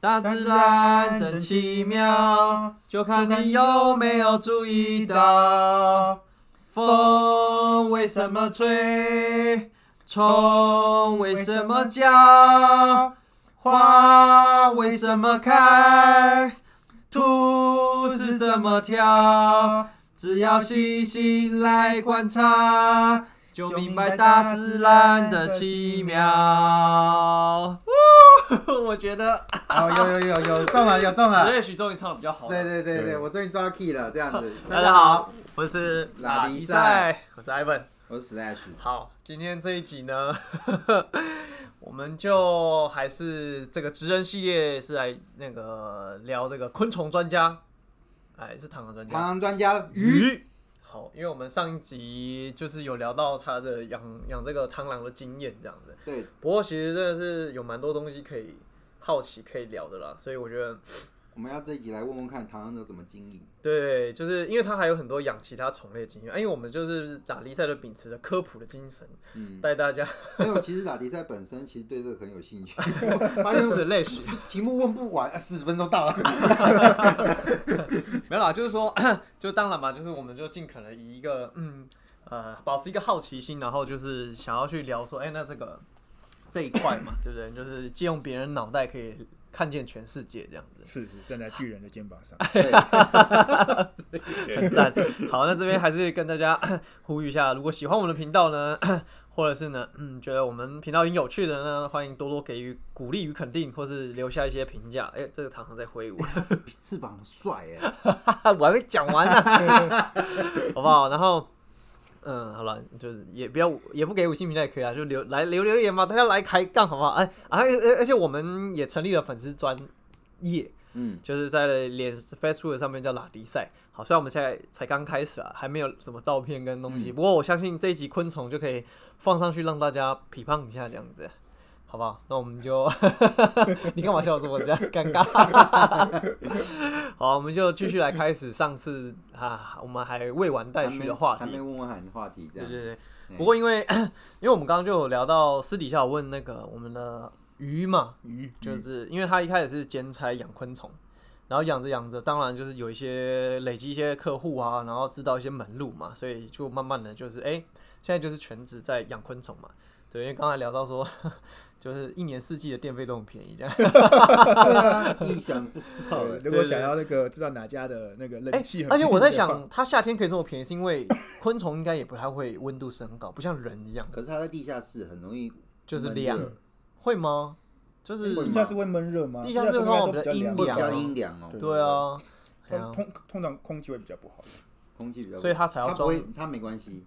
大自然真奇妙，就看你有没有注意到。风为什么吹？虫为什么叫？花为什么开？兔是怎么跳？只要细心来观察，就明白大自然的奇妙。我觉得哦，有有有有中了，有中了十。月许终于唱的比较好。对对对对，我终于抓 key 了，这样子。大家好，，我是拉迪赛，我是 Ivan。我是 Slash。好，今天这一集呢，我们就还是这个职人系列是来那个聊这个昆虫专家，哎，是螳螂专螳螂专家鱼，鱼。好，因为我们上一集就是有聊到他的养养这个螳螂的经验这样子，对，不过其实真的是有蛮多东西可以好奇可以聊的啦，所以我觉得我们要这一集来问问看螳螂者怎么经营。对，就是因为他还有很多养其他种类的经验，哎因为我们就是打比赛的秉持着科普的精神，嗯，带大家还有其实打比赛本身其实对这个很有兴趣，发是现死类史。题目问不完，四十分钟到了。没有啦，就是说，就当然嘛，就是我们就尽可能以一个嗯呃，保持一个好奇心，然后就是想要去聊说，哎、那这个这一块嘛，对不对？就是借用别人脑袋可以看见全世界这样子，是是站在巨人的肩膀上，很赞。好，那这边还是跟大家呼吁一下，如果喜欢我们的频道呢，或者是呢，嗯，觉得我们频道很有趣的呢，欢迎多多给予鼓励与肯定，或是留下一些评价。哎、这个糖糖在挥舞。翅膀很帅哎，我还没讲完呢，好不好？然后，嗯，好了，就是也不要也不给五星评价也可以啊，就留来留留言嘛，大家来开杠好不好？哎，而而而且我们也成立了粉丝专业，嗯，就是在脸 Facebook 上面叫拉迪赛。好，虽然我们现在才刚开始啊，还没有什么照片跟东西，不过我相信这一集昆虫就可以放上去让大家批判一下这样子。好不好？那我们就，你干嘛笑得这么这样 尴尬？好，我们就继续来开始上次啊，我们还未完待续的话题还没。问问喊的话题，这样。对对对。嗯不过因为 因为我们刚刚就有聊到私底下有问那个我们的鱼嘛，鱼就是因为他一开始是兼差养昆虫，然后养着养着，当然就是有一些累积一些客户啊，然后知道一些门路嘛，所以就慢慢的就是哎、现在就是全职在养昆虫嘛。对，因为刚才聊到说，就是一年四季的电费都很便宜，这样。对啊，意想不到哎。如果想要那个知道哪家的那个哎、冷气很而且我在想，它夏天可以这么便宜，是因为昆虫应该也不太会温度升高，不像人一样，可是它在地下室很容易就是凉热，会吗？就是地下室会闷热吗？地下室应该通常比较阴凉比较阴凉哦，对对啊，通通通常空气会比较不好。空气比较，所以它才要装它没关系。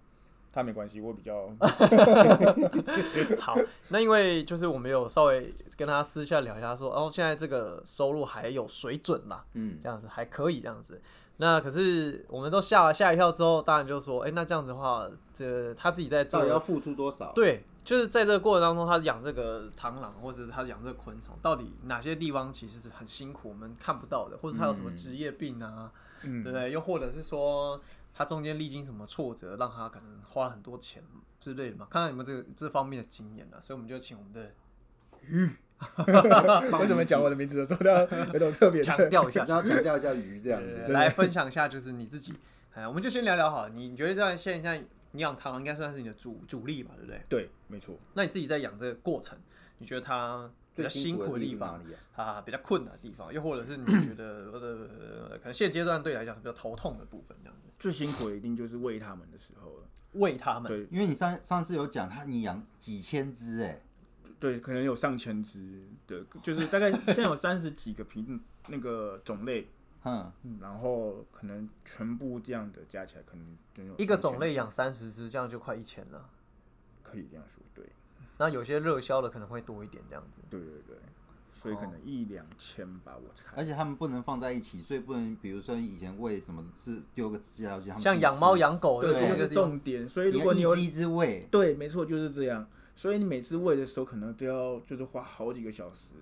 他没关系，我比较 好，那因为就是我们有稍微跟他私下聊一下说，哦，现在这个收入还有水准啦，嗯，这样子还可以这样子。那可是我们都吓吓一跳之后，当然就说，哎、那这样子的话，这他自己在做到底要付出多少？对，就是在这个过程当中，他养这个螳螂，或者是他养这个昆虫，到底哪些地方其实是很辛苦，我们看不到的，或者他有什么嗯职业病啊，嗯对不对？又或者是说他中间历经什么挫折，让他可能花了很多钱之类的嘛？看看有没有这个这方面的经验啊。所以我们就请我们的鱼 为什么讲我的名字的时候，要有种特别强调一下，然后强调一下鱼这样子。对来分享一下，就是你自己，哎，我们就先聊聊好了。你你觉得在现在你养螳螂应该算是你的主主力吧，对不对？对，没错。那你自己在养这个过程，你觉得它比较辛苦苦的地方啊？啊，比较困难的地方，又或者是你觉得呃，可能现阶段对你来讲是比较头痛的部分，最辛苦的一定就是喂它们的时候了。喂它们，对。因为你上上次有讲，他你养几千只哎，对，可能有上千只的，就是大概现在有三十几个品那个种类，嗯，然后可能全部这样的加起来，可能就有一个种类养三十只，这样就快一千了。可以这样说，对，那有些热销的可能会多一点，这样子。对对对，所以可能一两千吧，我猜。而且他们不能放在一起，所以不能，比如说以前喂什么是丢个饲料去，他们像养猫，养狗的对，这个是那个，重点。所以如果你有一只喂，对，没错，就是这样。所以你每次喂的时候，可能都要就是花好几个小时，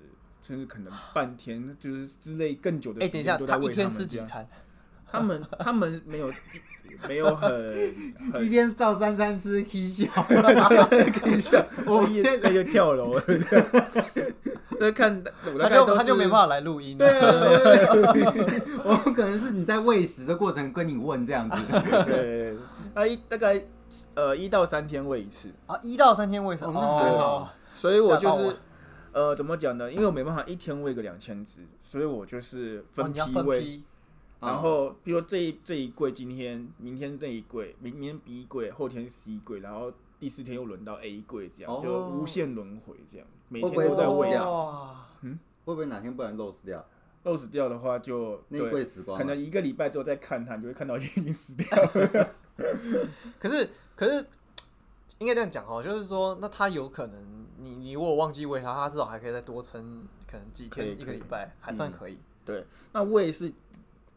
甚至可能半天，就是之类更久的哎，时等一下，间都在喂他一天们餐？他们他们没有 没有很很一天照三餐吃 K 笑，看一下，我夜那就跳楼了。在看，他就他就没办法来录音。对啊，对 我可能是你在喂食的过程跟你问这样子。对，他一大概呃一到三天喂一次，啊，一到三天喂什哦么？那还好所以我就是呃怎么讲呢？因为我没办法一天喂个两千只，所以我就是哦，分批喂。然后，比如说这一这一柜，今天、明天这一柜，明明天 B 柜，后天 C 柜，然后第四天又轮到 A 柜，这样、哦就无限轮回，这样每天会不会都在喂漏掉。哇，会不会哪天不然漏死掉？漏死掉的话就，那一对柜死光了。可能一个礼拜之后再看它，你就会看到已经死掉 了。可是可是应该这样讲哦，就是说，那它有可能你你如果忘记喂它，它至少还可以再多撑可能几天一个礼拜，还算可以。对，那喂是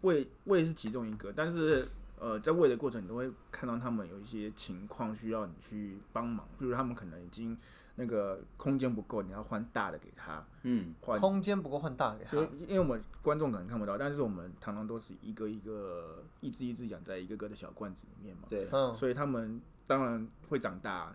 喂喂是其中一个，但是呃，在喂的过程，你都会看到他们有一些情况需要你去帮忙，比如他们可能已经那个空间不够，你要换大的给他嗯，换。空间不够换大给他就，因为我们观众可能看不到，但是我们常常都是一个一个一只一只养在一个个的小罐子里面嘛，对，嗯，所以他们当然会长大。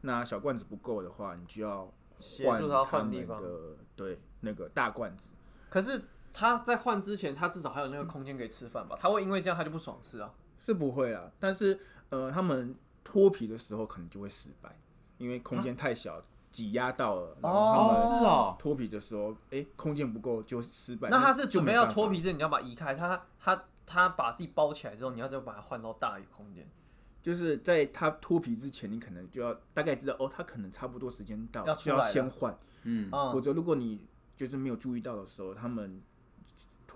那小罐子不够的话，你就要协助他换他们换地方。的对那个大罐子。可是他在换之前，他至少还有那个空间可以吃饭吧？他会因为这样他就不爽吃啊？是不会啊，但是呃，他们脱皮的时候可能就会失败，因为空间太小，挤压到了，然后他哦，们是哦，脱皮的时候，哎、空间不够就失败。那他是准备要脱皮之前，你要把它移开，他他他把自己包起来之后，你要再把它换到大一个空间。就是在他脱皮之前，你可能就要大概知道哦，他可能差不多时间到，就要先换，嗯，嗯，否则如果你就是没有注意到的时候，他们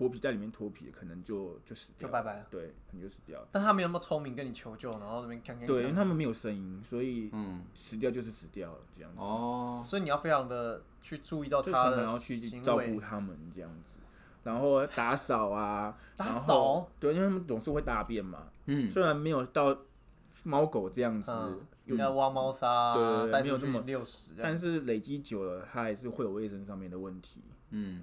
脱皮在里面脱皮，可能就就死掉了，就拜拜了。对，可能就死掉了。但他没有那么聪明，跟你求救，然后那边看看对，因为他们没有声音，所以嗯，死掉就是死掉了，这样子。哦，所以你要非常的去注意到就他的常常要去照顾他们这样子，然后打扫啊，打扫，对，因为他们总是会大便嘛，嗯，虽然没有到猫狗这样子，嗯，有要挖猫砂啊，对没有这么六十。但是累积久了，它还是会有卫生上面的问题，嗯，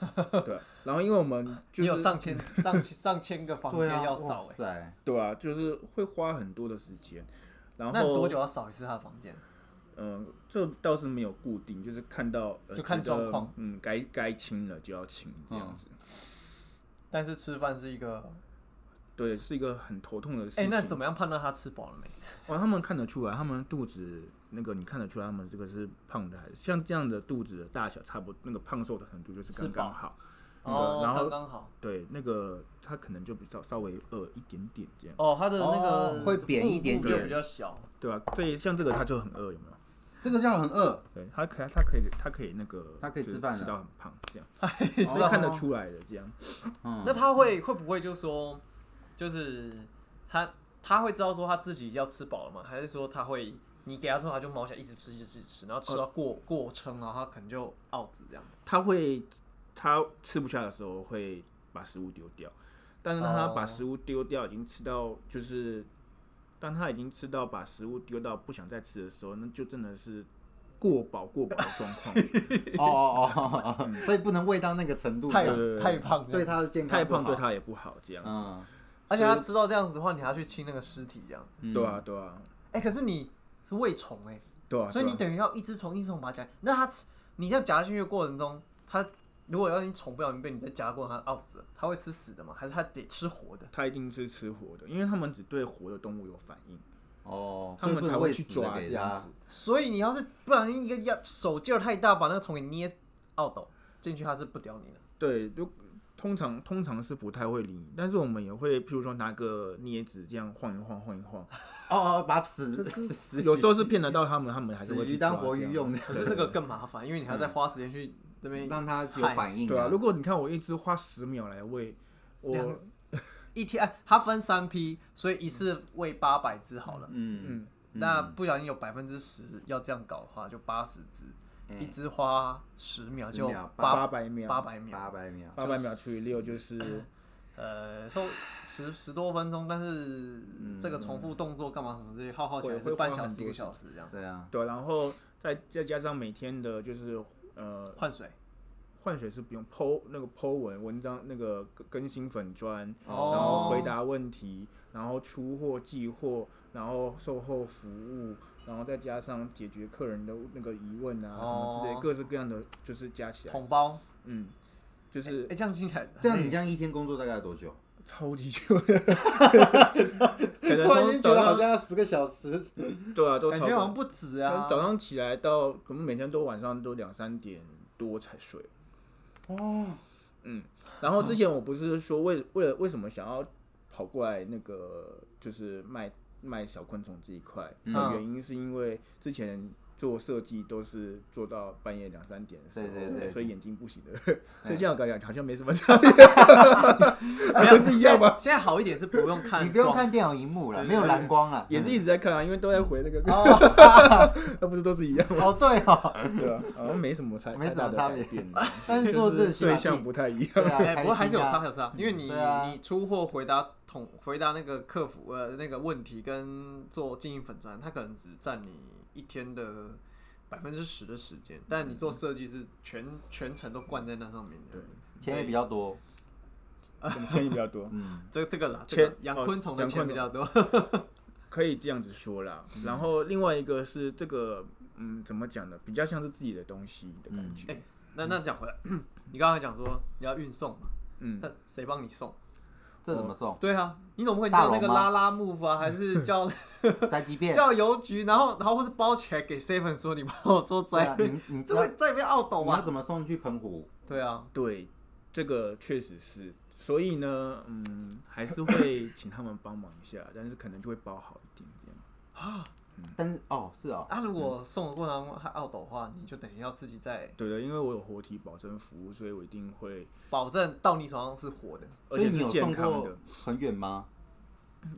对。然后因为我们就你有是上千 上千上千个房间要哇扫哎，塞，对啊，就是会花很多的时间，然后那多久要扫一次他的房间？嗯，这倒是没有固定，就是看到、呃、就看状况嗯，该该清了就要清这样子。但是吃饭是一个，对，是一个很头痛的事哎，情。那怎么样判断他吃饱了没？哦，他们看得出来，他们肚子那个你看得出来，他们这个是胖的还是像这样的肚子的大小，差不多那个胖瘦的程度就是刚刚好。那哦个，然后刚刚好。对，那个他可能就比较稍微饿一点点这样，哦，他的那个哦会扁一点点就比较小。对吧、对像这个他就很饿，有没有？这个叫很饿，对，他可他可以他可以那个，他可以吃饭吃到很胖这样，是看得出来的这样。嗯，那他会会不会就说，就是他他会知道说他自己要吃饱了吗？还是说他会你给他之后他就猫起来一直吃一直吃一直吃，然后吃到过过撑，然后他可能就傲子这样。他会他吃不下的时候会把食物丢掉，但是他把哦食物丢掉，已经吃到就是，当他已经吃到把食物丢到不想再吃的时候，那就真的是过饱过饱的状况，哦哦哦哦，所以不能喂到那个程度，太太胖对他的健康太不好胖对他也不好，这样子，嗯，而且他吃到这样子的话，你还要去清那个尸体这样子。嗯。对啊，对啊，哎、可是你是喂虫哎，对啊，所以你等于要一只虫一只虫把它夹。那它吃，你这样夹进去的过程中，它如果要你宠不了你被你再夹的过程它傲子，它会吃死的吗？还是它得吃活的？它一定是吃活的，因为它们只对活的动物有反应，哦，他们才会去抓这样子。。所以你要是不小心一个要手劲儿太大，把那个虫给捏奥斗进去，它是不叼你的。对，就通常通常是不太会理你，但是我们也会，譬如说拿个镊子这样晃一晃晃一晃，哦哦，把死 死有时候是骗得到他们，他们还是会去鱼当抓这样活鱼用的，可是这个更麻烦，因为你还要再花时间去这边让它有反应。对啊，如果你看我一只花十秒来喂，两我一天，哎，它分三批，所以一次喂八百只好了。嗯，嗯，那不小心有百分之十要这样搞的话，就八十只，一只花十秒10就秒八八百秒，八百秒，八百秒，八百秒除以六就是呃，说十十多分钟，但是这个重复动作干嘛什么这些，耗耗起来是半小时一个小时这样。对啊，对，然后再再加上每天的就是呃换水，换水是不用剖那个剖文文章那个更更新粉砖，哦。然后回答问题，然后出货寄货，然后售后服务，然后再加上解决客人的那个疑问啊什么之类，哦。各式各样的就是加起来，统包，嗯，就是哎，这样听起来，这样你这样一天工作大概要多久？超级久的，可能突然间觉得好像要十个小时。对啊，都感觉好像不止啊。早上起来到可能每天都晚上都两三点多才睡。哦，嗯，然后之前我不是说为为了为什么想要跑过来那个就是卖卖小昆虫这一块的嗯原因，是因为之前做设计都是做到半夜两三点的时候，对对对所以眼睛不行的，所以这样感觉好像没什么差别，没 有不是一样吗？现在好一点是不用看，你不用看电脑荧幕了，对没有蓝光了，也是一直在看啊，因为都在回那个，那不是都是一样吗？哦，对哦，对啊，好像没什么差，没什么太大的差别但是做这就是起码对象自不太一样。对啊，哎，不过还是有差，开心啊还有差，因为你你出货回答统回答那个客服呃那个问题跟做经营粉砖，它可能只占你一天的百分之十的时间，但你做设计是全全程都灌在那上面的。对 钱也比较多，什么钱也比较多，嗯，这这个啦，钱这个养哦昆虫的钱比较多。可以这样子说啦。然后另外一个是这个，嗯，怎么讲呢？比较像是自己的东西的感觉。哎那那讲回来，你刚才讲说你要运送嘛，嗯，那谁帮你送？这怎么送？对啊，你怎么会叫那个拉拉木啊，还是 叫宅急便，叫邮局，然后然后或是包起来给 seven 说你帮我做宅你你 这会这边懊斗你要？怎么送去澎湖？对啊，对，这个确实是。所以呢，嗯，还是会请他们帮忙一下，但是可能就会包好一点这样。但是哦，是哦，啊，如果送的过程中还懊斗的话，你就等于要自己在对的，因为我有活体保证服务，所以我一定会，保证到你手上是活的。而所以你有且是健送过康的。很远吗？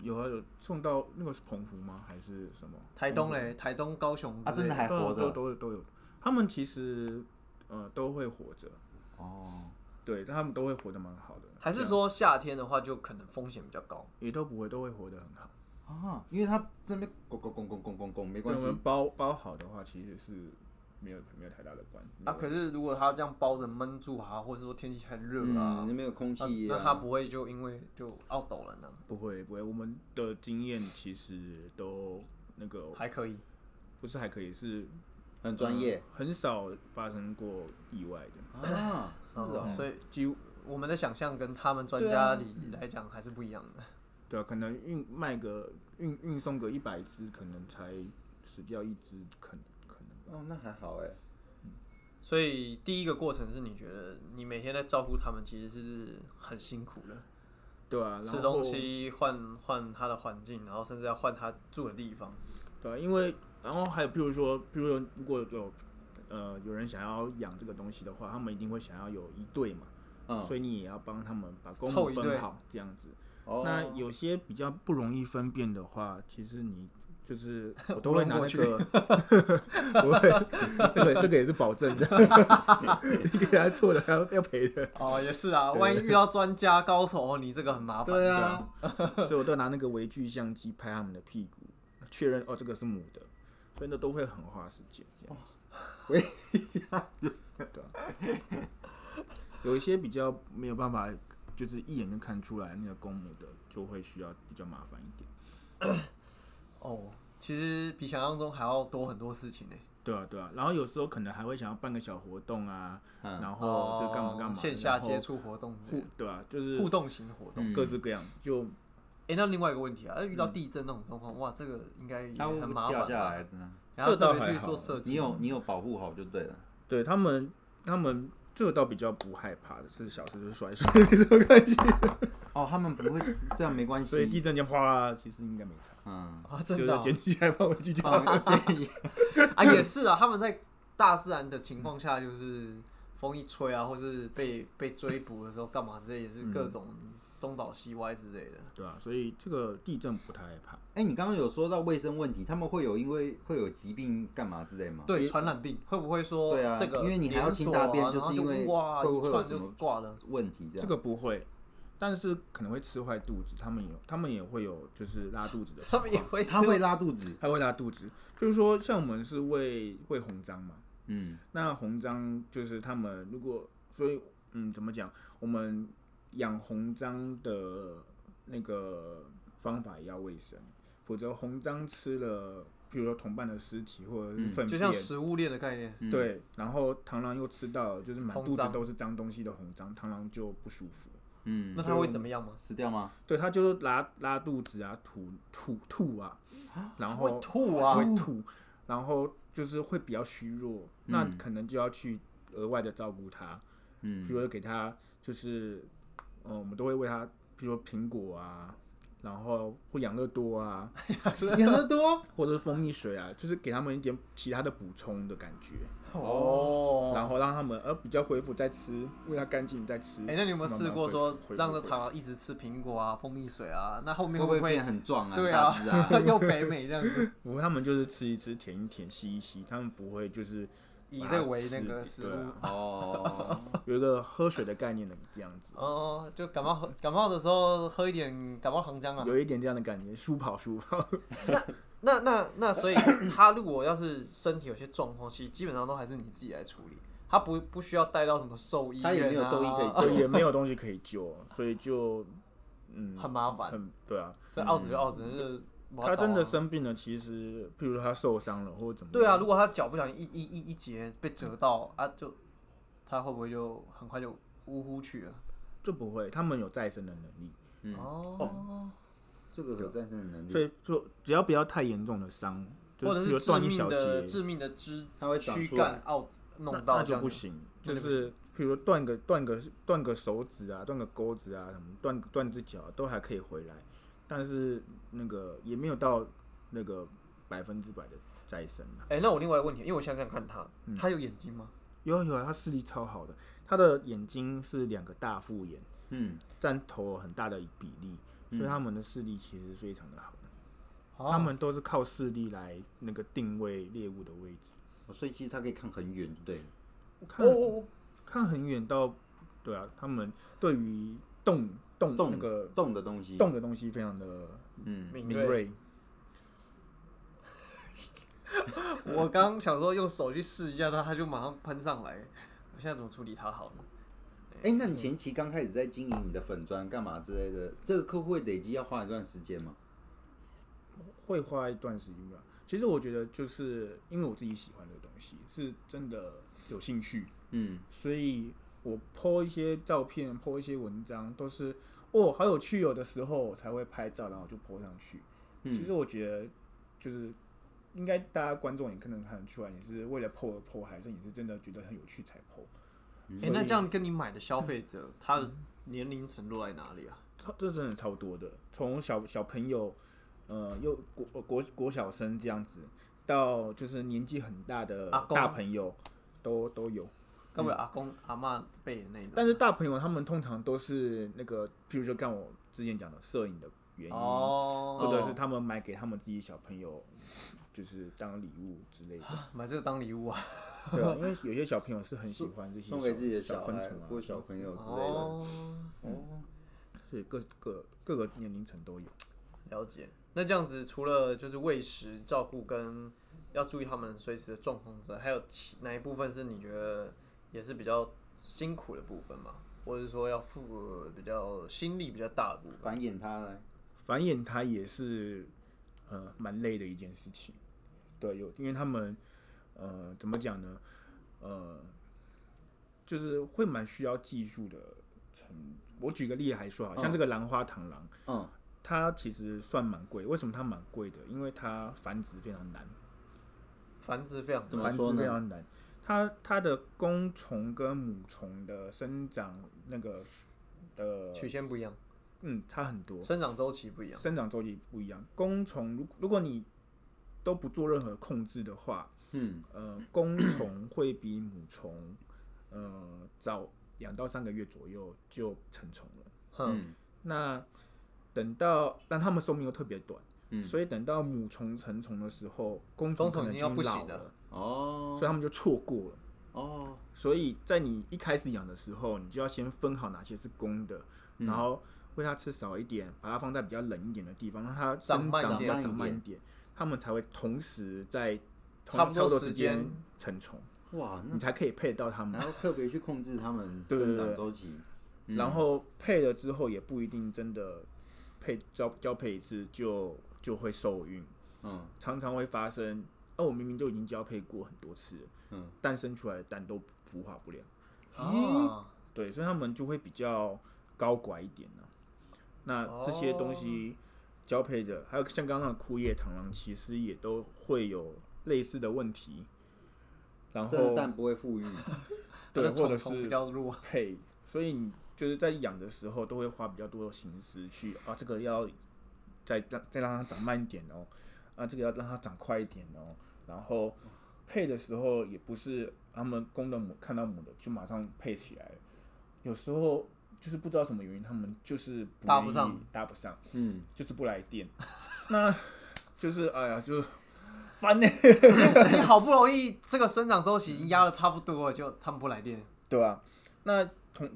有啊，有送到那个是澎湖吗？还是什么？台东嘞，台东、高雄啊，真的还对啊都活着都都有。他们其实呃都会活着，哦，对，但他们都会活得蛮好的。还是说夏天的话就可能风险比较高？也都不会，都会活得很好。啊，因为他这边拱拱拱拱拱拱拱没对，我们，包包好的话，其实是没有没有太大的关系。啊，可是如果它这样包着闷住啊，或者说天气太热嗯，啊那，边有空那气那它啊，不会就因为就懊抖了呢？不会不会，我们的经验其实都那个还可以。不是还可以，是很专业呃很少发生过意外的，啊，是哦，所以几乎我们的想象跟他们专家里来讲还是不一样的。对啊，可能运卖个运运送个一百只，可能才死掉一只，可能可能吧。哦，那还好哎，所以第一个过程是你觉得你每天在照顾他们，其实是很辛苦的，对啊，吃东西换换他的环境，然后甚至要换他住的地方。对啊，因为然后还有，譬如说，譬如说，如果有呃有人想要养这个东西的话，他们一定会想要有一对嘛，嗯，所以你也要帮他们把公母凑一对分好，这样子。哦，那有些比较不容易分辨的话，其实你就是 我都会拿那个，不会，这个这个也是保证的，你给他错的还要要赔的，哦，也是啊，万一遇到专家高手，你这个很麻烦。对啊，所以我都拿那个微距相机拍他们的屁股，确认哦这个是母的，所以那都会很花时间。这样喂，对啊，有一些比较没有办法，就是一眼就看出来那个公母的，就会需要比较麻烦一点。哦，其实比想象中还要多很多事情呢。对啊，对啊，然后有时候可能还会想要办个小活动啊，嗯然后就干嘛干嘛，哦线下接触活动对吧、就是互动型活动。嗯各式各样，就哎，那另外一个问题啊，遇到地震那种状况，哇，这个应该也很麻烦吧。下来？真的，然后这倒特别去还好做设计，你有你有保护好就对了。对他们他们这个倒比较不害怕的，是小事就是摔摔没什么关系，哦，他们不会这样没关系。所以地，震就哗，其实应该没差，嗯，啊，就真的哦。是捡起来放回去就 啊，也是啊，他们在大自然的情况下，就是风一吹啊，或是被被追捕的时候干嘛之类，也是各种东倒西歪之类的。对啊，所以这个地震不太害怕。哎，你刚刚有说到卫生问题，他们会有因为会有疾病干嘛之类吗？对，传染病会不会说对啊这个因为你还要清大便就是因为哇会不一串就会有什么挂了？问题这样，这个不会，但是可能会吃坏肚子，他们有他们也会有就是拉肚子的他，们也会他会拉肚子，他会拉肚子。就是说像我们是喂喂红章嘛，嗯，那红章就是他们如果所以嗯怎么讲，我们养红章的那个方法也要卫生，否则红章吃了比如说同伴的尸体或者是嗯粪便，就像食物链的概念。嗯，对，然后螳螂又吃到就是满肚子都是脏东西的红章，螳螂就不舒服。嗯，那它会怎么样吗？死掉吗？对，它就是拉拉肚子啊，吐吐吐啊，然会后吐啊！会吐，然后就是会比较虚弱，那嗯可能就要去额外的照顾它，嗯比如说给它就是，呃，我们都会喂它，比如说苹果啊，然后或养乐多啊，养乐多或者是蜂蜜水啊，就是给他们一点其他的补充的感觉，哦，然后让他们呃比较恢复再吃，喂它干净再吃。哎、那你有没有试过说让这恢复螳螂一直吃苹果啊、蜂蜜水啊？那后面会会不会变很壮啊？对很大只啊？又肥美这样子？不过他们就是吃一吃、舔一舔、吸一吸，他们不会就是以这个为那个食物啊。哦，有一个喝水的概念的这样子，哦，就感冒喝感冒的时候喝一点感冒糖浆啊。有一点这样的感觉，舒跑舒跑。那那那那，所以他如果要是身体有些状况，其实基本上都还是你自己来处理，他不不需要带到什么兽医、啊，他也没有兽医可以救也没有东西可以救，所以就嗯很麻烦。很对啊。所以澳子就澳子，就是他真的生病了，其实譬如他受伤了或者怎么样，对啊，如果他脚不小心一一一一节被折到啊，就他会不会就很快就呜呼去了？就不会，他们有再生的能力，嗯，哦，这个有再生的能力。所，以就只要不要太严重的伤，或者是致比如断一命的小节，致命的肢它会长躯出来。干奥弄那那到这样子。就不行，就是譬如说断个断个断个手指啊，断个钩子啊，什么断断只脚、都还可以回来，但是那个也没有到那个百分之百的再生啊。哎、那我另外一个问题，因为我现在这样看他，嗯他有眼睛吗？有啊有啊，他视力超好的，他的眼睛是两个大复眼，嗯，占头很大的比例，所以他们的视力其实非常的好。哦他们都是靠视力来那个定位猎物的位置，哦所以其实它可以看很远，对了，看、哦哦看很远到，对啊，他们对于动动动那个动的东西，动的东西非常的嗯，敏锐。敏锐。我刚想说用手去试一下它，它就马上喷上来。我现在怎么处理它好呢？哎、那你前期刚开始在经营你的粉砖干嘛之类的，这个客户会累积要花一段时间吗？会花一段时间吧。其实我觉得，就是因为我自己喜欢这个东西，是真的有兴趣，嗯，所以我 po 一些照片，po 一些文章，都是哦好有趣有的时候，我才会拍照，然后就 po 上去。嗯其实我觉得，就是应该大家观众也可能看得出来，你是为了 po 而 po，还是你是真的觉得很有趣才 po。哎、那这样跟你买的消费者，他的年龄层落在哪里啊？超这真的超多的，从小小朋友，呃，又国呃国国小生这样子，到就是年纪很大的大朋友都都有。该不会阿公阿嬷辈的那种？但是大朋友他们通常都是那个，譬如说像我之前讲的摄影的原因，哦，或者是他们买给他们自己小朋友，就是当礼物之类的。买这个当礼物啊？对啊，因为有些小朋友是很喜欢这些 送给自己的小小孩昆虫啊，或小朋友之类的。所以各各各个年龄层都有。了解。那这样子，除了就是喂食、照顾跟要注意他们随时的状况之外，还有其哪一部分是你觉得也是比较辛苦的部分嘛？或者说要付比较心力比较大的部分？繁衍它呢？繁衍它也是呃蛮累的一件事情。对，有因为他们呃怎么讲呢？呃，就是会蛮需要技术的成。我举个例来说，好像嗯这个兰花螳螂，嗯，它其实算蛮贵。为什么它蛮贵的？因为它繁殖非常难，繁殖非常怎么繁殖说呢非常难。它它的公虫跟母虫的生长那个的曲线不一样，嗯差很多，生长周期不一样。生长周期不一样。公虫如如果你都不做任何控制的话，嗯，呃，公虫会比母虫呃早两到三个月左右就成虫了。哼，嗯那等到，但它们寿命又特别短，嗯所以等到母虫成虫的时候，公公虫可能已经经要不行了，哦。所以他们就错过了。哦，所以在你一开始养的时候，你就要先分好哪些是公的，嗯。然后喂它吃少一点，把它放在比较冷一点的地方，让它长生长点。长慢一点，它们才会同时在同差不多多时间。间成虫，哇，那你才可以配得到它们。然后特别去控制它们生长周期。嗯。然后配了之后，也不一定真的配交交配一次就就会受孕，嗯。常常会发生，哦，我明明就已经交配过很多次了，嗯，但生出来的蛋都孵化不了。哦，对，所以他们就会比较高拐一点呢、那这些东西交配的，还有像刚刚的枯叶螳螂，其实也都会有类似的问题。然后蛋不会富裕，对，或者虫虫比较弱，配，所以你就是在养的时候都会花比较多的心思去啊，这个要再让再让它长慢一点哦，啊，这个要让它长快一点哦，然后配的时候也不是他们公的母看到母的就马上配起来，有时候就是不知道什么原因，他们就是不搭不上，搭不上，嗯，就是不来电，那就是哎呀，就烦。呢、你好不容易这个生长周期已经压的差不多了，就他们不来电。对吧、那同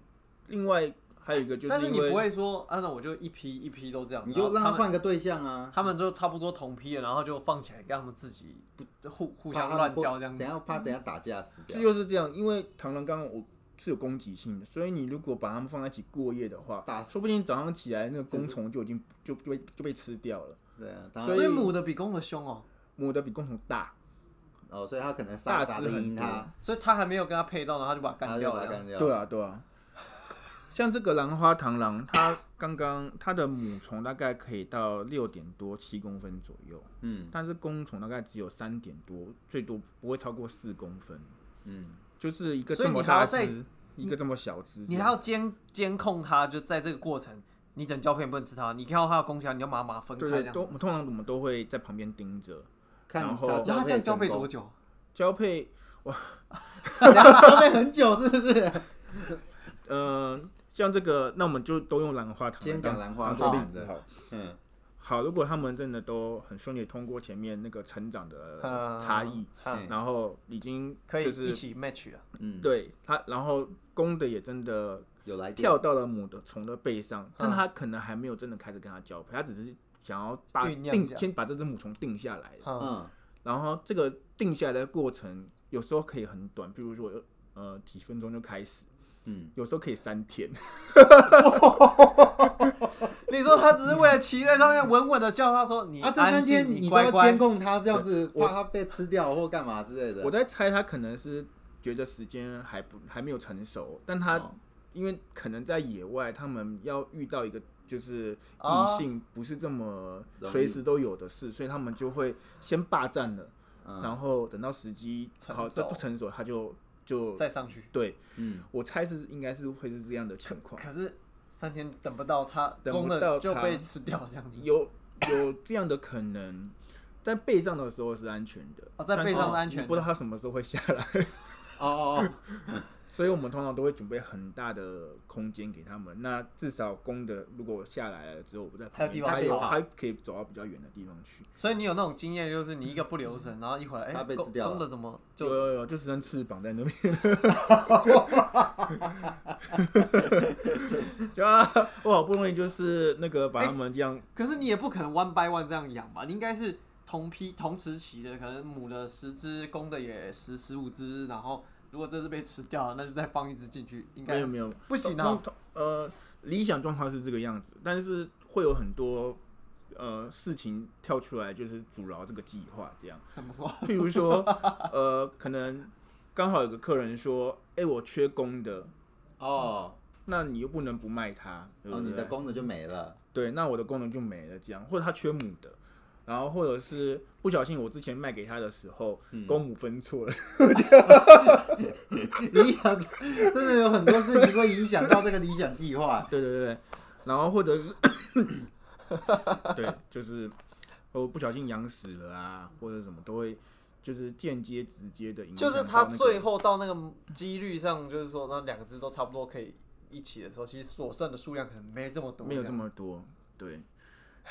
另外还有一个就是但是你不会说，啊，那我就一批一批都这样，你就让他换个对象啊，他们就差不多同批了，然后就放起来，让他们自己不互互相乱交这样子。等下怕等下打架死掉。这掉，就是这样，因为螳螂刚刚我是有攻击性的，所以你如果把它们放在一起过夜的话打，说不定早上起来那个公虫就已经就就被就被吃掉了。对啊，所以母的比公的凶哦，母的比公虫大，哦，所以它可能大杀打得只赢他，所以它还没有跟它配到，然后他就把他他就干掉了。对，啊对啊。像这个兰花螳螂，它刚刚它的母虫大概可以到六点多七公分左右，嗯但是公虫大概只有三点多，最多不会超过四公分，嗯，就是一个这么大只，一个这么小只，你还要监监控它，就在这个过程，你整胶片不能吃它，你看到它的攻击，你要把它把它分开对对，这样。都通常我们都会在旁边盯着。看然后它这样交交配多久？交配哇，交配很久是不是？呃，像这个，那我们就都用兰花糖先讲兰花当做例子。好。嗯。好，如果他们真的都很顺利通过前面那个成长的嗯。差异，嗯。然后已经可以就是一起 match 了。嗯，对它，然后公的也真的有来跳到了母的虫的背上，但嗯它可能还没有真的开始跟它交配，它只是想要把定先把这只母虫定下来，嗯，嗯。然后这个定下来的过程有时候可以很短，比如说呃几分钟就开始，嗯，有时候可以三天。你说他只是为了骑在上面稳稳的叫他说你啊，这三天静，你都要监。控他，这样子怕他被吃掉或干嘛之类的。我在猜他可能是觉得时间还不还没有成熟，但他、哦因为可能在野外，他们要遇到一个就是哦异性不是这么随时都有的事，所以他们就会先霸占了，嗯然后等到时机好成熟都成熟，他就就再上去，对嗯，我猜是应该是会是这样的情况，可是三天等不到他等不到就被吃掉这样子。有有这样的可能。在背上的时候是安全的，哦在背上是安全的不知道他什么时候会下来。哦哦哦，所以我们通常都会准备很大的空间给他们。那至少公的如果下来了之后，我不在还有，地方跑它有它可以走到比较远的地方去。所以你有那种经验，就是你一个不留神，然后一会儿哎，它被公吃掉公的怎么就有有，就只剩翅膀在那边。就啊，我好不容易就是那个把他们这样，可是你也不可能 one by one 这样养吧？你应该是同批同时期的，可能母的十只，公的也十十五只，然后如果这只被吃掉了，那就再放一只进去，应该没有没有，不行啊通。通呃，理想状况是这个样子，但是会有很多呃事情跳出来，就是阻挠这个计划这样。怎么说？譬如说，呃，可能刚好有个客人说，哎、我缺公的，哦，那你又不能不卖它，对不哦，你的功能就没了。对，那我的功能就没了，这样，或者他缺母的，然后或者是不小心我之前卖给他的时候，嗯公母分错了，理想真的有很多事情会影响到这个理想计划。对对对对，然后或者是，对，就是我不小心养死了啊，或者什么都会，就是间接直接的影响就是他最后到那个几率上，就是说那两个只都差不多可以一起的时候，其实所剩的数量可能没这么多，没有这。么多，对。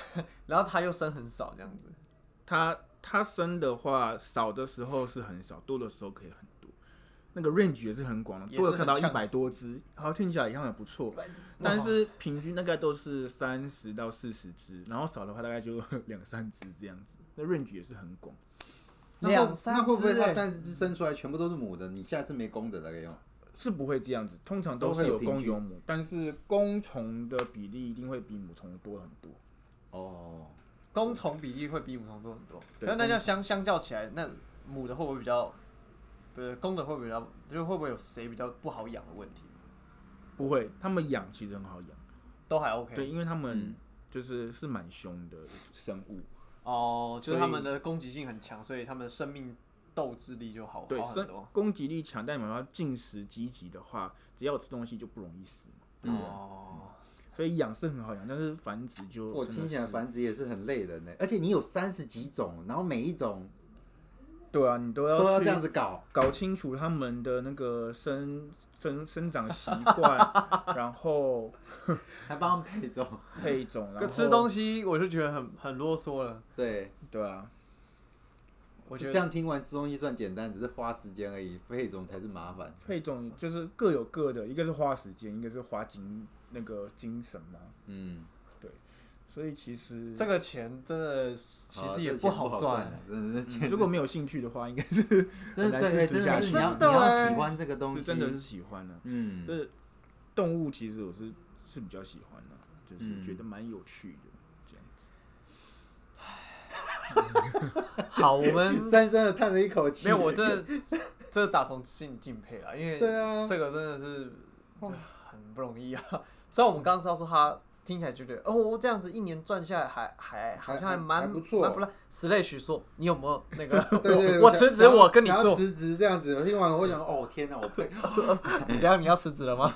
然后他又生很少这样子，它它生的话，少的时候是很少，多的时候可以很多。那个 range 也是很广的，多的看到一百多只，好听起来一样也很不错。但是平均大概都是三十到四十只，然后少的话大概就 两三只这样子。那 range 也是很广。那会两三那会不会只欸它三十只生出来全部都是母的？你下次没公的再给用？是不会这样子，通常都是有公有母，但是公虫的比例一定会比母虫多很多。哦，公虫比例会比母虫多很多。对那那这样相相较起来，那母的会不会比较，不是公的会不会比较，就是会不会有谁比较不好养的问题？不会，他们养其实很好养，都还 OK。对，因为他们嗯就是是蛮凶的生物，哦，就是他们的攻击性很强，所以他们的生命斗志力就好对，生好很多。攻击力强，但你们要进食积极的话，只要有吃东西就不容易死嘛。嗯哦，所以养是很好养，但是繁殖就我听起来繁殖也是很累的呢，而且你有三十几种，然后每一种对啊，你都要都要这样子搞，搞清楚他们的那个生生生长习惯，然后还帮他们配种，配种，然后可吃东西我就觉得很很啰嗦了。对，对啊，我觉得这样听完吃东西算简单，只是花时间而已，配种才是麻烦。配种就是各有各的，一个是花时间，一个是花精那个精神嘛，嗯，所以其实这个钱真的其好实也不好赚，真的是如果没有兴趣的话，应该是真的对，真的是你要你要欸喜欢这个东西，真的是喜欢的、嗯就是动物其实我是是比较喜欢的，就是嗯觉得蛮有趣的这样子。好，我们深深的叹了一口气。没有我这这打从心里敬佩啊，因为对啊这个真的是很不容易啊。虽然我们刚刚知道说他听起来觉得哦这样子一年赚下来还还好像还蛮不错蛮不赖。史类许说你有没有那个对对，我辞职我跟你做，辞职这样子，我听完我想，哦天哪，我配 你这样你要辞职了吗？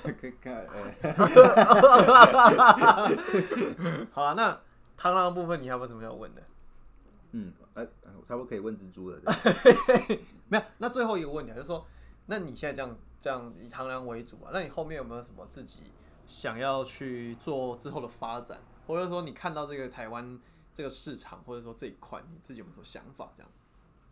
好了，那螳螂的部分你还有没有什么要问的？嗯，哎，我差不多可以问蜘蛛了。没有，那最后一个问题啊，就是说，那你现在这样这样以螳螂为主啊，那你后面有没有什么自己想要去做之后的发展，或者说你看到这个台湾这个市场，或者说这一块，你自己有没有什么想法？这样子？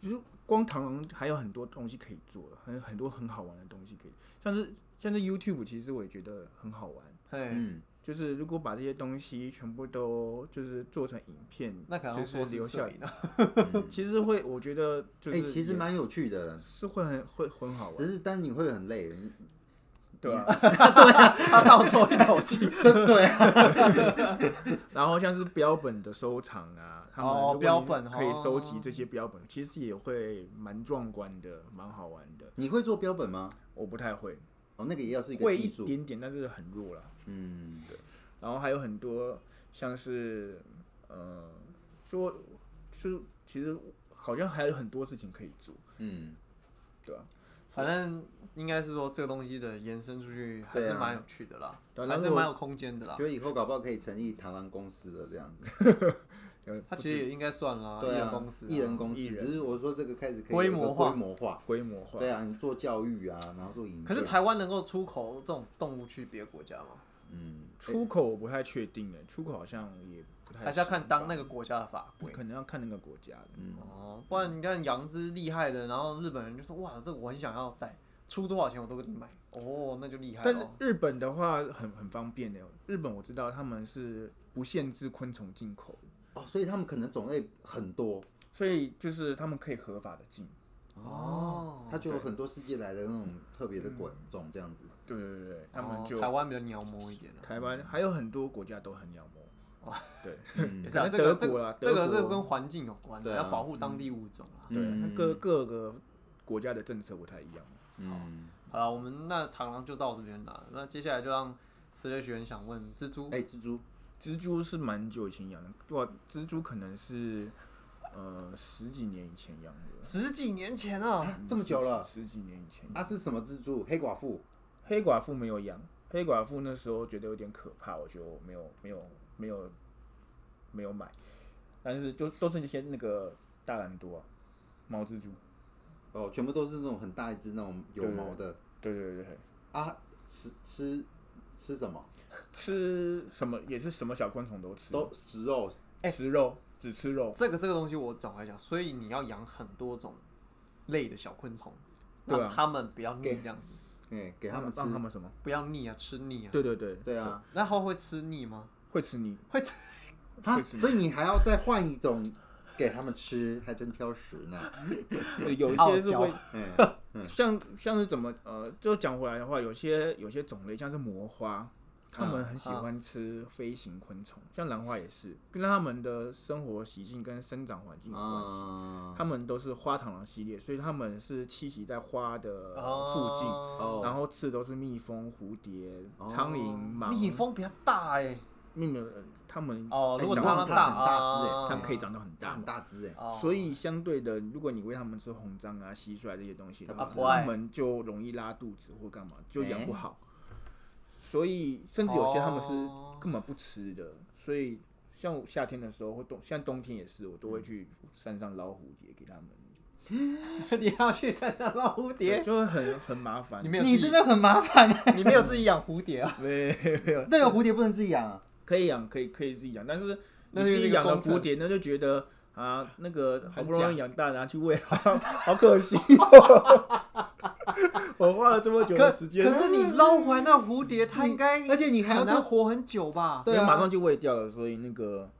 就是光螳螂还有很多东西可以做，很很多很好玩的东西可以，像是像是 YouTube，其实我也觉得很好玩。嗯，就是如果把这些东西全部都就是做成影片，那可能要就是说是留下影啊。其实会我觉得就是哎，其实蛮有趣的，是会很会很好玩，只是但是你会很累。你 对啊。他倒抽一口气。对啊，然后像是标本的收藏啊，他们标本可以收哦集这些标本，其实也会蛮壮观的，蛮好玩的。你会做标本吗？我不太会，哦，那个也要是一个会技术。一点点，但是很弱啦。嗯，对然后还有很多像是呃，说就其实好像还有很多事情可以做，嗯，对吧、反正应该是说这个东西的延伸出去还是蛮有趣的啦，对啊还是蛮有空间的啦觉。得以后搞不好可以成立台湾公司的这样子。呃它其实也应该算啦，艺人公司啊，艺人公司，艺人只是我说这个开始可以规有一个模化规模化。规模化。对啊，你做教育啊，然后做影片。可是台湾能够出口这种动物去别的国家吗？嗯，出口我不太确定诶，出口好像也不太还是要看当那个，个国家的法规？可能要看那个国家的。嗯哦，不然你看杨之厉害的，然后日本人就说哇，这个我很想要带，出多少钱我都给你买。哦，那就厉害但是。日本的话很很方便的，日本我知道他们是不限制昆虫进口，哦，所以他们可能种类很多所以就是他们可以合法的进。哦它就有很多世界来的那种特别的滚种这样子。对对对对，他们哦就、台湾比较鸟摸一点啊台湾还有很多国家都很鸟摸。对，嗯也是啊，可这个这能德国啊个这个这个跟环境有关的，要保护当地物种啊。对，各各个国家的政策不太一样。嗯，好了，我们那螳螂就到这边了，那接下来就让石类学员想问蜘蛛。哎，蜘蛛，蜘蛛是蛮久以前养的，哇，蜘蛛可能是呃十几年以前养的，十几年前啊，这么久了十几年以前。啊是什么蜘蛛？黑寡妇。黑寡妇没有养，黑寡妇那时候觉得有点可怕，我就没有没有没有没有买，但是就都是那些那个大蓝多啊，毛蜘蛛，哦，全部都是那种很大一只那种有毛的对对对对，啊，吃吃吃什么？吃什么也是什么小昆虫都吃，都食肉。食肉只吃肉，这个这个东西我总来讲，所以你要养很多种类的小昆虫，让它们不要腻这样子，哎，给他们吃让。他们什么？不要腻啊，吃腻啊。对对对，对啊，那它会吃腻吗？会吃腻，会吃。啊会，所以你还要再换一种给他们吃，还真挑食呢。有一些是会嗯，像像是怎么呃，就讲回来的话，有些有些种类像是魔花，他们很喜欢吃飞行昆虫，像兰花也是，跟他们的生活习性跟生长环境有关系。啊他们都是花螳螂系列，所以他们是栖息在花的附近，哦。然后吃的都是蜜蜂、蝴蝶、哦苍蝇、蚂蜜蜂比较大哎。蜜蜂，他们哦，如果哎它们大很大只啊哎他们可以长到很大它很。大只哎，哦所以相对的，如果你喂他们吃红章啊、蟋蟀这些东西的话，啊不爱它们就容易拉肚子或干嘛，就养不哎好。所以甚至有些他们是哦根本不吃的。所以像我夏天的时候或冬，像冬天也是，我都会去山上捞蝴蝶给他们，你要去山上捞蝴蝶，就会很很麻烦。你没有自己你真的很麻烦哎。你没有自己养蝴蝶啊？没没有那个蝴蝶不能自己养啊。可以养，可以可以自己养，但是你那就是一个自己养的蝴蝶，那就觉得啊，那个好不容假。易养大，拿去喂，好好可惜。哦。我花了这么久可的时间，可是你捞回来那蝴蝶，它应该而且你还要很难活很久吧？对啊。马上就喂掉了，所以那个，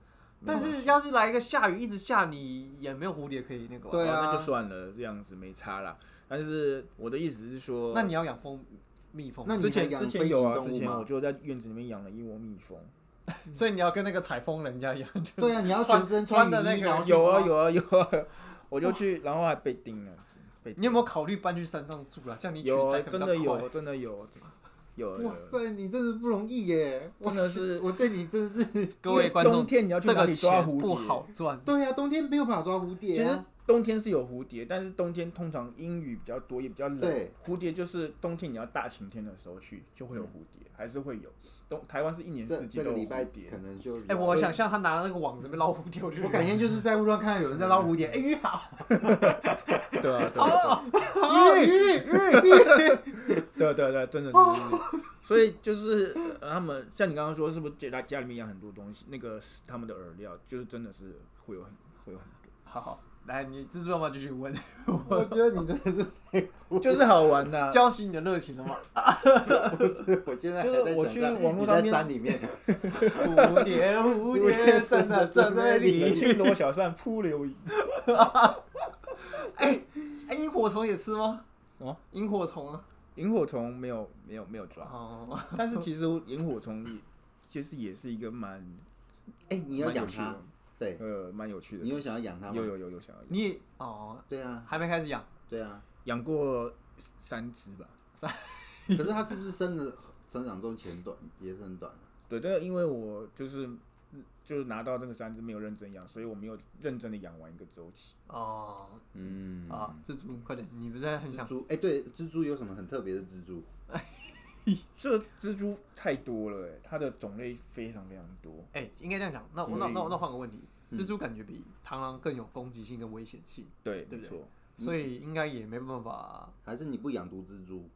但是要是来一个下雨一直下，你也没有蝴蝶可以那个。对啊。哦那就算了，这样子没差啦。但是我的意思是说，那你要养蜂蜜蜂，那你之前之前有啊，之前我就在院子里面养了一窝蜜蜂，所以你要跟那个采风人家一样，就是对啊，你要穿全身穿的雨衣，那个然后去有啊抓有啊有啊，我就去，然后还被叮了。被你有没有考虑搬去山上住了？这样你取有材啊真的比较快有，真的有，有。有哇塞，你真是不容易耶！真的是我对你真的是，各位观众冬，天你要去这个哪里抓钱蝴蝶？好赚。对啊，冬天没有办法抓蝴其实蝶啊。冬天是有蝴蝶，但是冬天通常阴雨比较多，也比较冷。蝴蝶就是冬天你要大晴天的时候去，就会有蝴蝶，还是会有。东台湾是一年四季都有这个礼拜蝴蝶可。能就哎，我想象他拿那个网在那捞蝴蝶，我觉得我改天就是在路上看到有人在捞蝴蝶，哎鱼好，对啊，对啊，好鱼鱼对啊对啊对啊，真的真的。真的所以就是呃他们像你刚刚说，是不是家家里面养很多东西？那个是他们的饵料，就是真的是会有很会有很多好好，来，你蜘蛛要不要继续问？我觉得你真的是，多，就是好玩呐、浇熄你的热情了吗？不是，我现在在就是我去网络上面山里面，蝴蝶，蝴蝶，真的真美你丽。去罗小扇扑流萤，哎哎，萤火虫也吃吗？什么？萤火虫啊？萤火虫没有没有没有抓，哦，但是其实萤火虫也其实也是一个蛮哎，你要养它对，呃，蛮有趣的。你有想要养它吗？有有有有想要养你哦，对啊，还没开始养，对啊。养过三只吧？三 可是它是不是生的生长周期很短，也是很短的？对，但是因为我就是就是拿到这个三只没有认真养，所以我没有认真的养完一个周期。哦，嗯啊，蜘蛛，快点，你不是很想？蜘蛛，哎，对，蜘蛛有什么很特别的蜘蛛？这蜘蛛太多了，哎，它的种类非常非常多。哎，应该这样讲。那我那那我那换个问题，嗯蜘蛛感觉比螳螂更有攻击性跟危险性，对，对不对没错，所以应该也没办法还是你不养毒蜘蛛？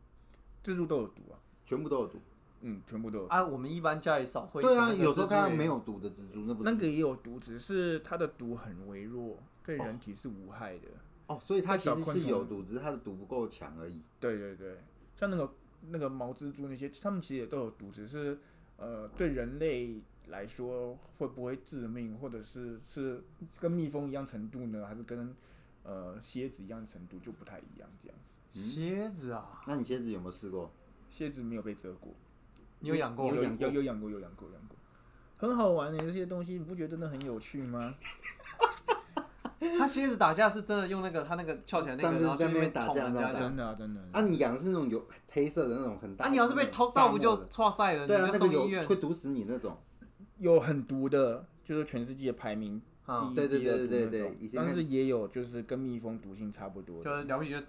蜘蛛都有毒啊，全部都有毒？嗯，全部都有毒。啊。我们一般家里少会。对啊，有时候看到没有毒的蜘蛛，那不是那个也有毒，只是它的毒很微弱，对人体是无害的。哦，所以它其实是有毒，只是它的毒不够强而已。对对对，像那个那个毛蜘蛛那些，它们其实也都有毒，只是呃对人类来说会不会致命，或者是是跟蜜蜂一样程度呢，还是跟呃蝎子一样程度就不太一样这样子。蝎子啊，那你蝎子有没有试过？蝎子没有被蛰过，你有养过？有养过有有养过有养过养过，很好玩的、这些东西，你不觉得真的很有趣吗？它蝎子打架是真的用那个他那个翘起来那个，面然后在那边打捅人家架。真的啊真的。啊，你养的是那种有黑色的那种很大啊，的。你要是被偷到不就错赛了？对啊，你那个有就送医院会毒死你那种。有很毒的，就是全世界排名啊第一、对对第二对对毒那种对以前看但是也有就是跟蜜蜂毒性差不多的，就是了不起就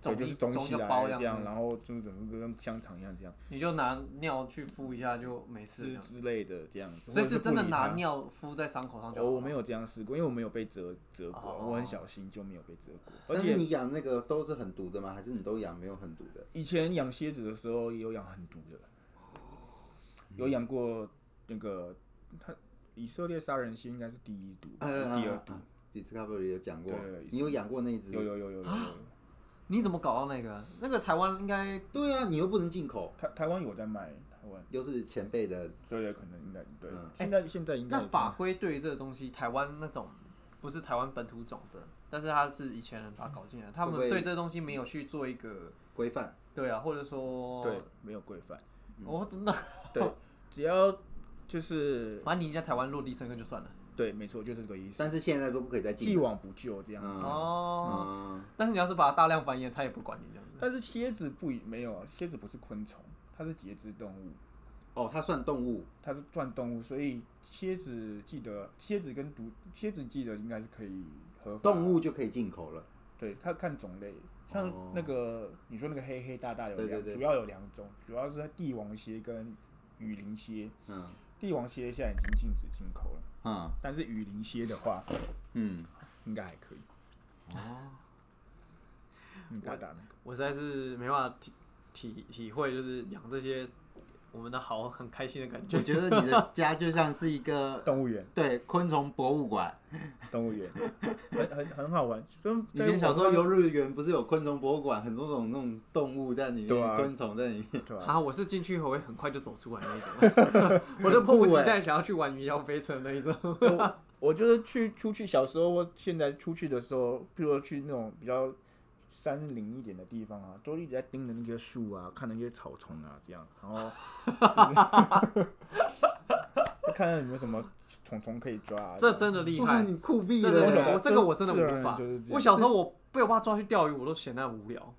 肿一就是肿起来这样，子，然后就是整个跟香肠一样这样，你就拿尿去敷一下就没事这之类的这样子。所以或者是真的拿不理它。尿敷在伤口上就好。哦，我没有这样试过，因为我没有被蛰蛰过，哦我很小心就没有被蛰过。而但是且你养那个都是很毒的吗？还是你都养没有很毒的？以前养蝎子的时候也有养很毒的，有养过那个它以色列杀人心应该是第一毒，呃，第二毒啊。Discovery 有讲过你有养过那一只？有有有有有有。你怎么搞到那个？那个台湾应该对啊，你又不能进口，台台湾有在卖，台湾又是前辈的，所以可能应该对嗯。现在现在应该那法规对于这个东西，台湾那种不是台湾本土种的，但是他是以前人把它搞进来，他们对这个东西没有去做一个规范。对啊，或者说对没有规范。我真的对，只要就是反正你在台湾落地生根就算了。对，没错，就是这个意思。但是现在都不可以再进了。既往不咎这样子。嗯哦，嗯，但是你要是把它大量繁衍，它也不管你这样子。但是蝎子不没有啊，蝎子不是昆虫，它是节肢动物，哦，它算动物。它是算动物，所以蝎子记得蝎子跟毒蝎子记得应该是可以合法动物就可以进口了。对，它看种类，像哦那个、你说那个黑黑大大有两，对对对主要有两种，主要是帝王蝎跟雨林蝎。嗯帝王蝎现在已经禁止进口了，嗯但是雨林蝎的话嗯，应该还可以。哦，你，大大那个。我实在是没办法体体体会，就是养这些我们的好很开心的感觉我。觉得你的家就像是一个 动物园，对昆虫博物馆。动物园，很很很好玩。就以前小时候游乐园不是有昆虫博物馆，很多种那种动物在里面，昆虫在里面。对吧、啊，我是进去后会很快就走出来那种，我就迫不及待想要去玩云霄飞车那一种。我我就是去出去，小时候或现在出去的时候，譬如说去那种比较山林一点的地方啊，都一直在盯着那些树啊，看那些草丛啊，这样，然后 看看有没有什么虫虫可以抓、啊。这真的厉，害，你酷毙了！我这个我真的无法我小时候我被我爸抓去钓鱼，我都嫌那无聊，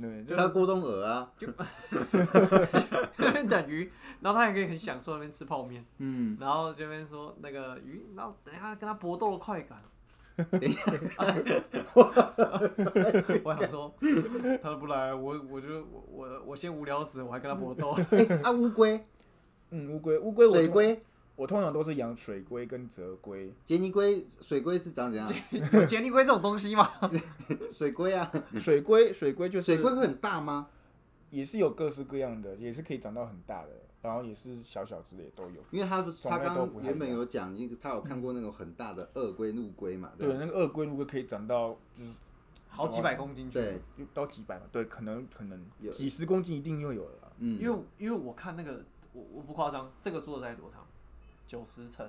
对，就他郭冬鹅啊，就那边等鱼，然后他也可以很享受那边吃泡面，嗯，然后这边说那个鱼，然后等一下跟他搏斗的快感。我想说，他都不来，我我就我我我先无聊死，我还跟他搏斗。哎啊，乌龟、嗯，乌龟，乌龟，我通，水龟、我通常都是养水龟跟泽龟。杰尼龟、水龟是长怎样？有杰尼龟这种东西吗？水龟啊，水龟，水龟就是水龟会很大吗？也是有各式各样的，也是可以长到很大的，然后也是小小只的也都有。因为他种他刚原本有讲一个，他有看过那种很大的鳄龟、陆龟嘛？对，那个鳄龟陆龟可以长到就是好几百公斤去。对，就到几百嘛，对，可能可能有几十公斤一定又有了。嗯，因为因为我看那个，我我不夸张，这个做的才多长，九十乘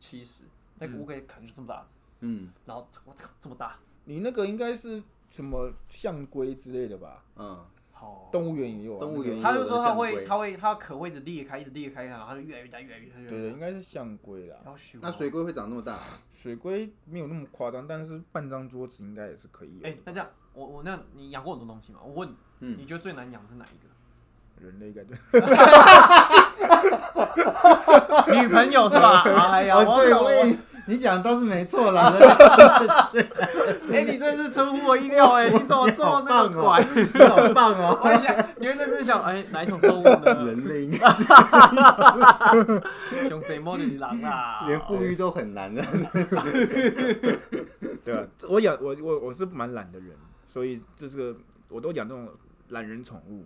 七十，那个乌龟可能就这么大只，嗯然后我操这么大，你那个应该是什么象龟之类的吧？嗯，好。动物园也有啊，动物园那个他就说他会，他会，他壳会一直裂开，一直裂开，然后它就越来越大，越来越大，对对，应该是象龟啦。要修哦那水龟会长那么大？水龟没有那么夸张，但是半张桌子应该也是可以有的。哎、那这样，我我那你养过很多东西吗？我问，嗯你觉得最难养的是哪一个？人类应该对，女朋友是吧？哎呀，哦，对，我懂。我也你讲倒是没错啦。哎、你 真是出乎我意料哎、你怎么这么那个拐？你好棒哦！我在想，你会认真想，哎、哪一种动物呢？人类应该熊贼猫的狼啊！连富裕都很难的。对啊，我养我我我是蛮懒的人，所以这是个我都养这种懒人宠物。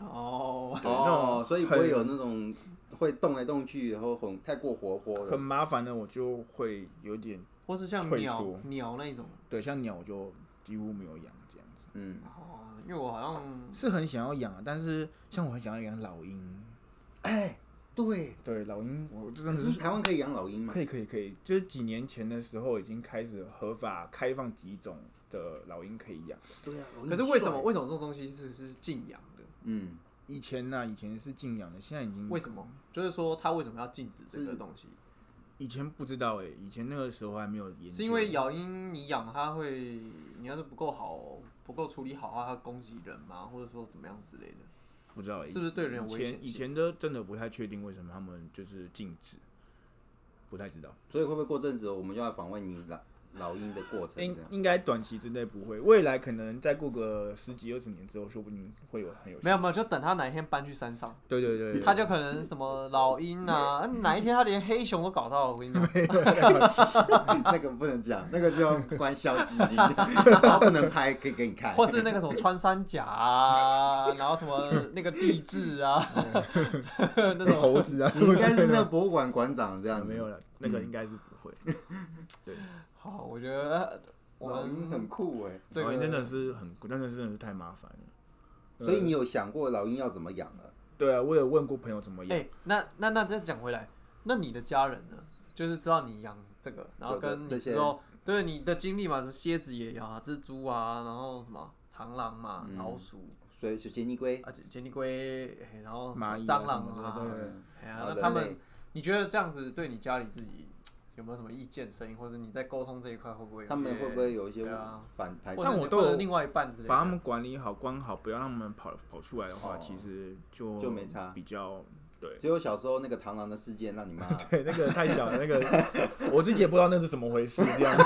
哦，哦，所以不会有那种会动来动去，然后很太过活泼很。麻烦的，我就会有点或是像鸟退缩鸟那种。对，像鸟我就几乎没有养这样子，嗯，哦，因为我好像是很想要养啊，但是像我很想要养老鹰，哎，对。对老鹰我真可的是是台湾可以养老鹰吗？可以可以可以，就是几年前的时候已经开始合法开放几种的老鹰可以养。对啊。老鹰可是为什么帅为什么这种东西是是禁养的？嗯，以前呢、以前是禁养的，现在已经为什么？就是说他为什么要禁止这个东西？以前不知道哎、以前那个时候还没有研究。是因为咬鹰你养它会，你要是不够好，不够处理好它，它攻击人嘛？或者说怎么样之类的？不知道欸是不是对人有危险以前的真的不太确定为什么他们就是禁止，不太知道。所以会不会过阵子我们就要访问你老老鹰的过程？应应该短期之内不会，未来可能再过个十几二十年之后，说不定会有很有没有没有，就等他哪一天搬去山上，对对对对，它就可能什么老鹰啊，嗯哪一天他连黑熊都搞到了，我跟你讲。那个不能讲，那个就要关消机，然后不能拍，可以给你看。或是那个什么穿山甲啊，然后什么那个地质啊，那种猴子啊，你应该是那个博物馆馆长这样子。没有了，那个应该是不会。好，我觉得 我老鹰很酷哎。这个老鹰真的是很，真的是真的是太麻烦了。所以你有想过老鹰要怎么养了？对啊，我有问过朋友怎么养哎、，那那那再讲回来，那你的家人呢？就是知道你养这个，然后跟这些你之后对你的经历嘛，什么蝎子也有啊，蜘蛛啊，然后什么螳螂嘛，嗯老鼠所以是杰尼龟。啊，杰杰尼龟，哎然后什么蚂蚁啊蟑螂什么的对哎呀，哦那人他们，你觉得这样子对你家里自己有没有什么意见声音，或者你在沟通这一块会不会？他们会不会有一些反排斥或？者但我都有另外一半之类的？把他们管理好、关好，不要让他们跑跑出来的话，哦其实就就没差比较对。只有小时候那个螳螂的事件让你骂，对，那个太小了，那个 我自己也不知道那是怎么回事，这样。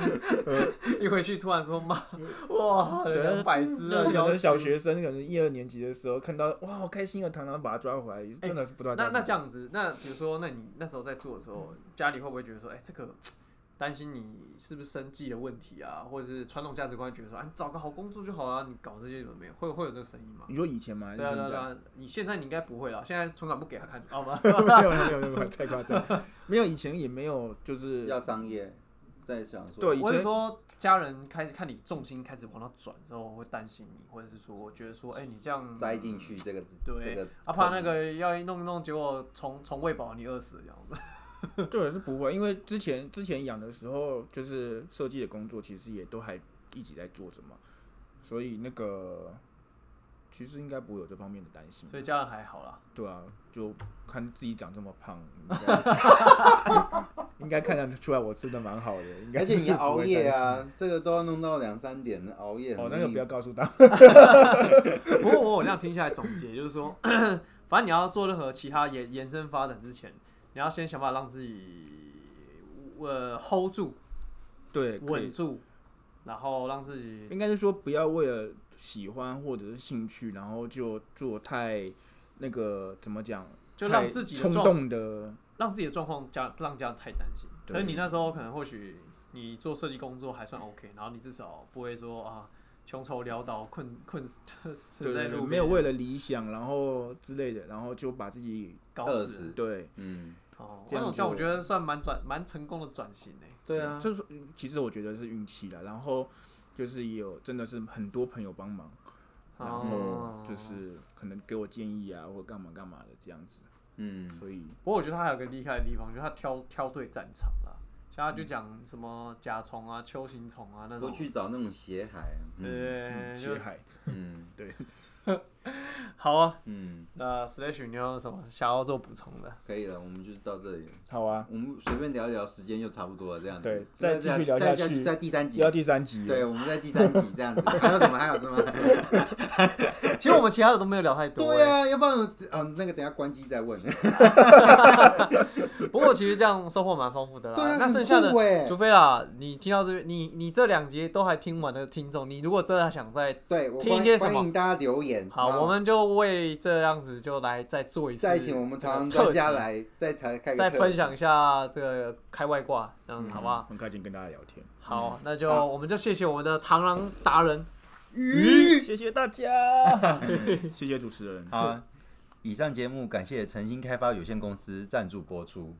一回去突然说妈，哇，对，两百只了，可能要死小学生，可能一二年级的时候看到，哇，好开心啊，螳螂把它抓回来，真的是不知道那。那这样子，那比如说，那你那时候在做的时候，家里会不会觉得说，哎、这个担心你是不是生计的问题啊，或者是传统价值观觉得说，啊，你找个好工作就好了，你搞这些有没有？会会有这个声音吗？你说以前吗？对啊对啊，你现在你应该不会了，现在存款不给他看，好吗？没有没有没有太夸张，没有以前也没有，就是要商业，在想说，对以前我是说，家人开始看你重心开始往那转之后，会担心你，或者是说，我觉得说，哎、你这样栽进去这个对这个啊，怕那个要一弄一弄，结果从从喂饱你饿死这样子。对是不会，因为之前之前养的时候，就是设计的工作，其实也都还一直在做着嘛，所以那个其实应该不会有这方面的担心。所以家人还好啦。对啊，就看自己长这么胖，应该看得出来我吃的蛮好的，应该而且你熬。夜啊，这个都要弄到两三点，熬夜哦，那个不要告诉他。不过我我这样听下来总结，就是说，反正你要做任何其他延延伸发展之前，你要先想办法让自己呃 hold 住、对，稳住，然后让自己应该是说不要为了喜欢或者是兴趣，然后就做太那个怎么讲，就让自己冲动的。让自己的状况家让家人太担心。对。可是你那时候可能或许你做设计工作还算 OK，然后你至少不会说啊穷愁潦倒、困 困死在路边，没有为了理想，然后之类的，然后就把自己搞死。死。对，嗯，哦，这种这样我觉得算蛮转蛮成功的转型诶。对啊，就是其实我觉得是运气啦，然后就是也有真的是很多朋友帮忙，然后哦。就是可能给我建议啊，或干嘛干嘛的这样子，嗯，所以不过我觉得他还有个厉害的地方，就是他挑挑对战场啦。像他就讲什么甲虫啊、秋行虫啊那种。都，去找那种血海，嗯。对，嗯血海。嗯 好啊。嗯，那 Slash 你有什么想要做补充的？可以了，我们就到这里。好啊，我们随便聊一聊，时间就差不多了，这样子。对再再继续聊再下去在第三集要。第三集，对，我们在第三集这样子。还有什么？还有什么？其实我们其他的都没有聊太多、欸。对啊，要不然我嗯，那个等下关机再问。不过其实这样收获蛮丰富的啦。对啊那剩下的欸，除非啦，你听到这边，你你这两节都还听完的听众，你如果真的想再对，听一些什么欢迎大家留言。好，我们就为这样子就来再做一次，再请我们常常特专家，来，再才开再分享一下这个开外挂，这样子嗯。好不好？很开心跟大家聊天，好，那就我们就谢谢我们的螳螂达人。鱼。谢谢大家，谢谢主持人，好，以上节目感谢诚心开发有限公司赞助播出。